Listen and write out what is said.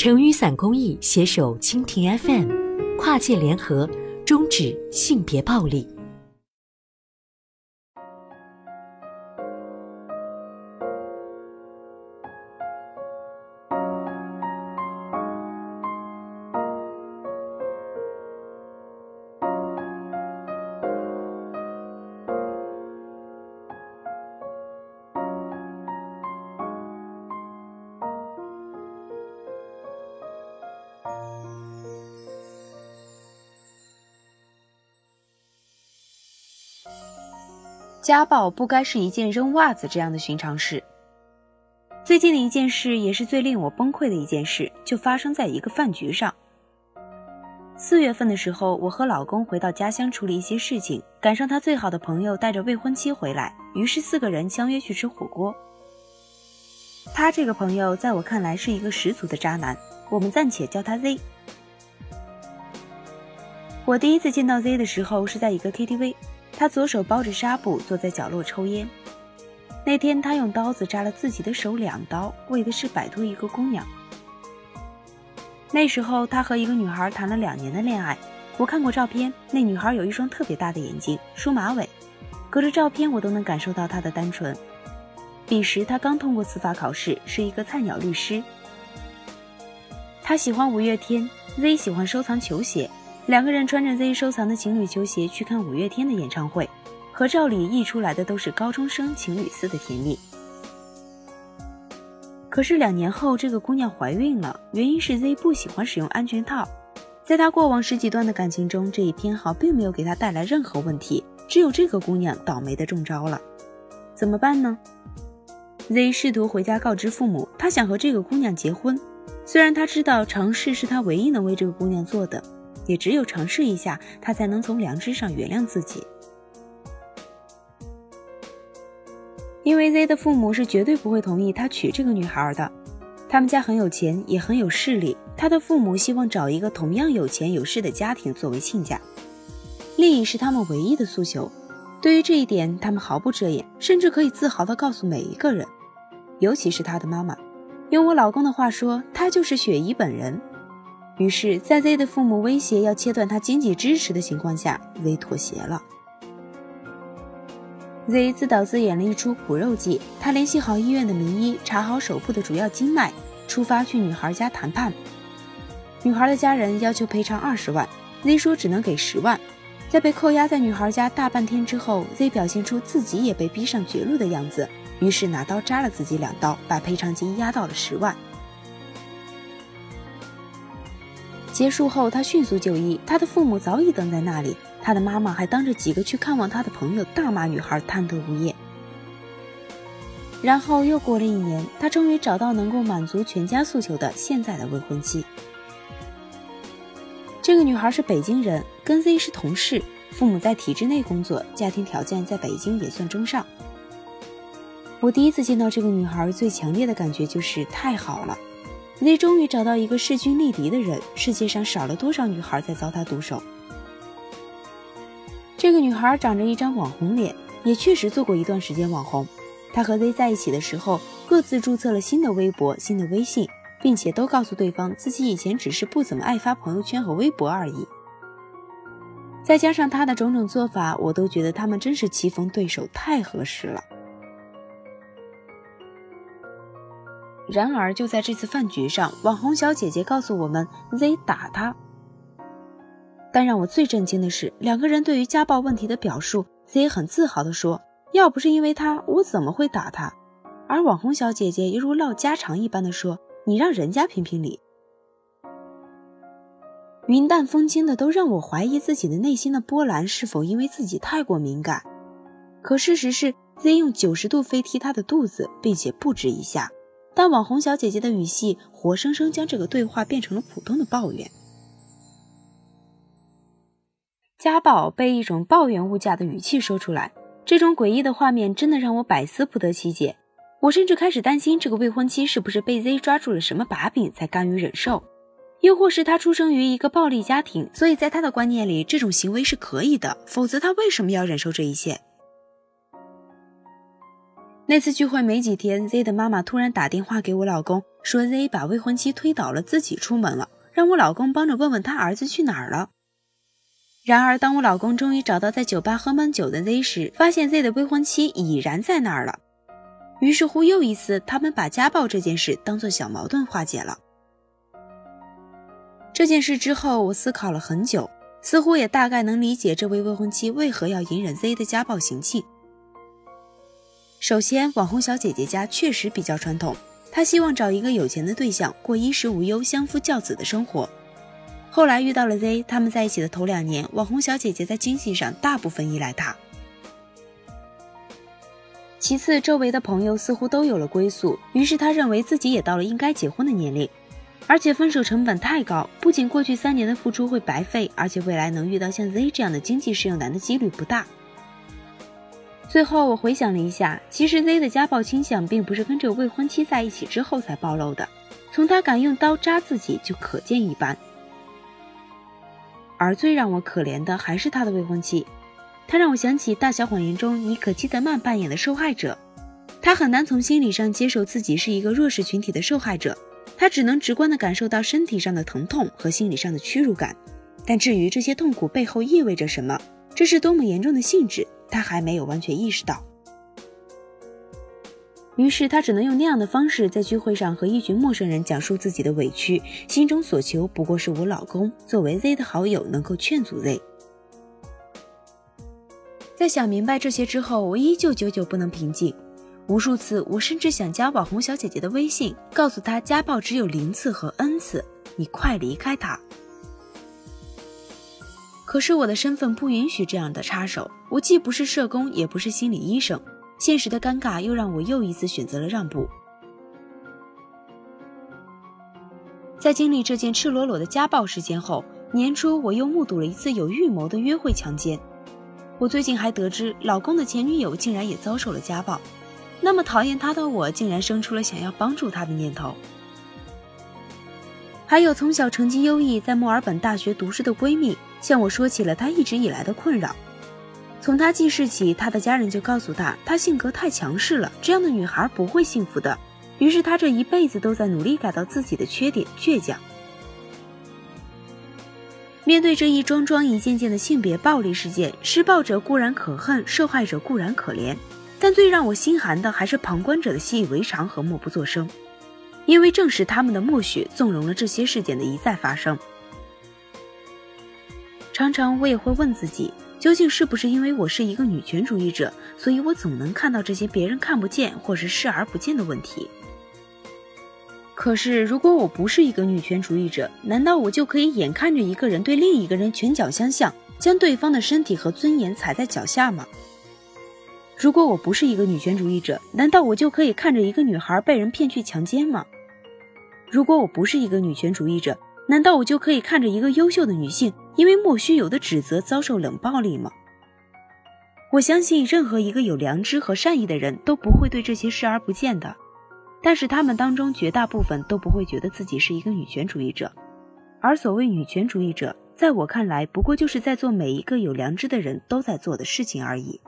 成雨伞公益携手蜻蜓 FM，跨界联合，终止性别暴力。家暴不该是一件扔袜子这样的寻常事。最近的一件事，也是最令我崩溃的一件事，就发生在一个饭局上。四月份的时候，我和老公回到家乡处理一些事情，赶上他最好的朋友带着未婚妻回来，于是四个人相约去吃火锅。他这个朋友在我看来是一个十足的渣男，我们暂且叫他 Z。我第一次见到 Z 的时候是在一个 KTV。他左手包着纱布，坐在角落抽烟。那天，他用刀子扎了自己的手两刀，为的是摆脱一个姑娘。那时候，他和一个女孩谈了两年的恋爱。我看过照片，那女孩有一双特别大的眼睛，梳马尾。隔着照片，我都能感受到她的单纯。彼时，他刚通过司法考试，是一个菜鸟律师。他喜欢五月天，Z 喜欢收藏球鞋。两个人穿着 Z 收藏的情侣球鞋去看五月天的演唱会，合照里溢出来的都是高中生情侣似的甜蜜。可是两年后，这个姑娘怀孕了，原因是 Z 不喜欢使用安全套。在他过往十几段的感情中，这一偏好并没有给他带来任何问题，只有这个姑娘倒霉的中招了。怎么办呢？Z 试图回家告知父母，他想和这个姑娘结婚，虽然他知道尝试是他唯一能为这个姑娘做的。也只有尝试一下，他才能从良知上原谅自己。因为 Z 的父母是绝对不会同意他娶这个女孩的，他们家很有钱，也很有势力。他的父母希望找一个同样有钱有势的家庭作为亲家，利益是他们唯一的诉求。对于这一点，他们毫不遮掩，甚至可以自豪地告诉每一个人，尤其是他的妈妈。用我老公的话说，他就是雪姨本人。于是，在 Z 的父母威胁要切断他经济支持的情况下，Z 妥协了。Z 自导自演了一出苦肉计，他联系好医院的名医，查好手部的主要经脉，出发去女孩家谈判。女孩的家人要求赔偿二十万，Z 说只能给十万。在被扣押在女孩家大半天之后，Z 表现出自己也被逼上绝路的样子，于是拿刀扎了自己两刀，把赔偿金压到了十万。结束后，他迅速就医，他的父母早已等在那里。他的妈妈还当着几个去看望他的朋友，大骂女孩贪得无厌。然后又过了一年，他终于找到能够满足全家诉求的现在的未婚妻。这个女孩是北京人，跟 Z 是同事，父母在体制内工作，家庭条件在北京也算中上。我第一次见到这个女孩，最强烈的感觉就是太好了。Z 终于找到一个势均力敌的人，世界上少了多少女孩在遭他毒手？这个女孩长着一张网红脸，也确实做过一段时间网红。她和 Z 在一起的时候，各自注册了新的微博、新的微信，并且都告诉对方自己以前只是不怎么爱发朋友圈和微博而已。再加上她的种种做法，我都觉得他们真是棋逢对手，太合适了。然而，就在这次饭局上，网红小姐姐告诉我们，Z 打她。但让我最震惊的是，两个人对于家暴问题的表述，Z 很自豪地说：“要不是因为他，我怎么会打他？”而网红小姐姐犹如唠家常一般的说：“你让人家评评理。”云淡风轻的都让我怀疑自己的内心的波澜是否因为自己太过敏感。可事实是，Z 用九十度飞踢他的肚子，并且不止一下。但网红小姐姐的语气活生生将这个对话变成了普通的抱怨。家暴被一种抱怨物价的语气说出来，这种诡异的画面真的让我百思不得其解。我甚至开始担心这个未婚妻是不是被 Z 抓住了什么把柄才甘于忍受，又或是他出生于一个暴力家庭，所以在他的观念里这种行为是可以的，否则他为什么要忍受这一切？那次聚会没几天，Z 的妈妈突然打电话给我老公，说 Z 把未婚妻推倒了，自己出门了，让我老公帮着问问他儿子去哪儿了。然而，当我老公终于找到在酒吧喝闷酒的 Z 时，发现 Z 的未婚妻已然在那儿了。于是乎，又一次，他们把家暴这件事当做小矛盾化解了。这件事之后，我思考了很久，似乎也大概能理解这位未婚妻为何要隐忍 Z 的家暴行径。首先，网红小姐姐家确实比较传统，她希望找一个有钱的对象，过衣食无忧、相夫教子的生活。后来遇到了 Z，他们在一起的头两年，网红小姐姐在经济上大部分依赖他。其次，周围的朋友似乎都有了归宿，于是他认为自己也到了应该结婚的年龄。而且分手成本太高，不仅过去三年的付出会白费，而且未来能遇到像 Z 这样的经济适用男的几率不大。最后我回想了一下，其实 Z 的家暴倾向并不是跟这个未婚妻在一起之后才暴露的，从他敢用刀扎自己就可见一斑。而最让我可怜的还是他的未婚妻，他让我想起《大小谎言》中妮可基德曼扮演的受害者，他很难从心理上接受自己是一个弱势群体的受害者，他只能直观地感受到身体上的疼痛和心理上的屈辱感，但至于这些痛苦背后意味着什么，这是多么严重的性质。他还没有完全意识到，于是他只能用那样的方式在聚会上和一群陌生人讲述自己的委屈，心中所求不过是我老公作为 Z 的好友能够劝阻 Z。在想明白这些之后，我依旧久久不能平静。无数次，我甚至想加网红小姐姐的微信，告诉她家暴只有零次和 N 次，你快离开他。可是我的身份不允许这样的插手，我既不是社工，也不是心理医生。现实的尴尬又让我又一次选择了让步。在经历这件赤裸裸的家暴事件后，年初我又目睹了一次有预谋的约会强奸。我最近还得知，老公的前女友竟然也遭受了家暴。那么讨厌他的我，竟然生出了想要帮助他的念头。还有从小成绩优异，在墨尔本大学读书的闺蜜。向我说起了她一直以来的困扰。从她记事起，她的家人就告诉她，她性格太强势了，这样的女孩不会幸福的。于是她这一辈子都在努力改造自己的缺点倔强。面对这一桩桩一件件的性别暴力事件，施暴者固然可恨，受害者固然可怜，但最让我心寒的还是旁观者的习以为常和默不作声，因为正是他们的默许，纵容了这些事件的一再发生。常常我也会问自己，究竟是不是因为我是一个女权主义者，所以我总能看到这些别人看不见或是视而不见的问题？可是如果我不是一个女权主义者，难道我就可以眼看着一个人对另一个人拳脚相向，将对方的身体和尊严踩在脚下吗？如果我不是一个女权主义者，难道我就可以看着一个女孩被人骗去强奸吗？如果我不是一个女权主义者，难道我就可以看着一个优秀的女性？因为莫须有的指责遭受冷暴力吗？我相信任何一个有良知和善意的人都不会对这些视而不见的，但是他们当中绝大部分都不会觉得自己是一个女权主义者，而所谓女权主义者，在我看来不过就是在做每一个有良知的人都在做的事情而已。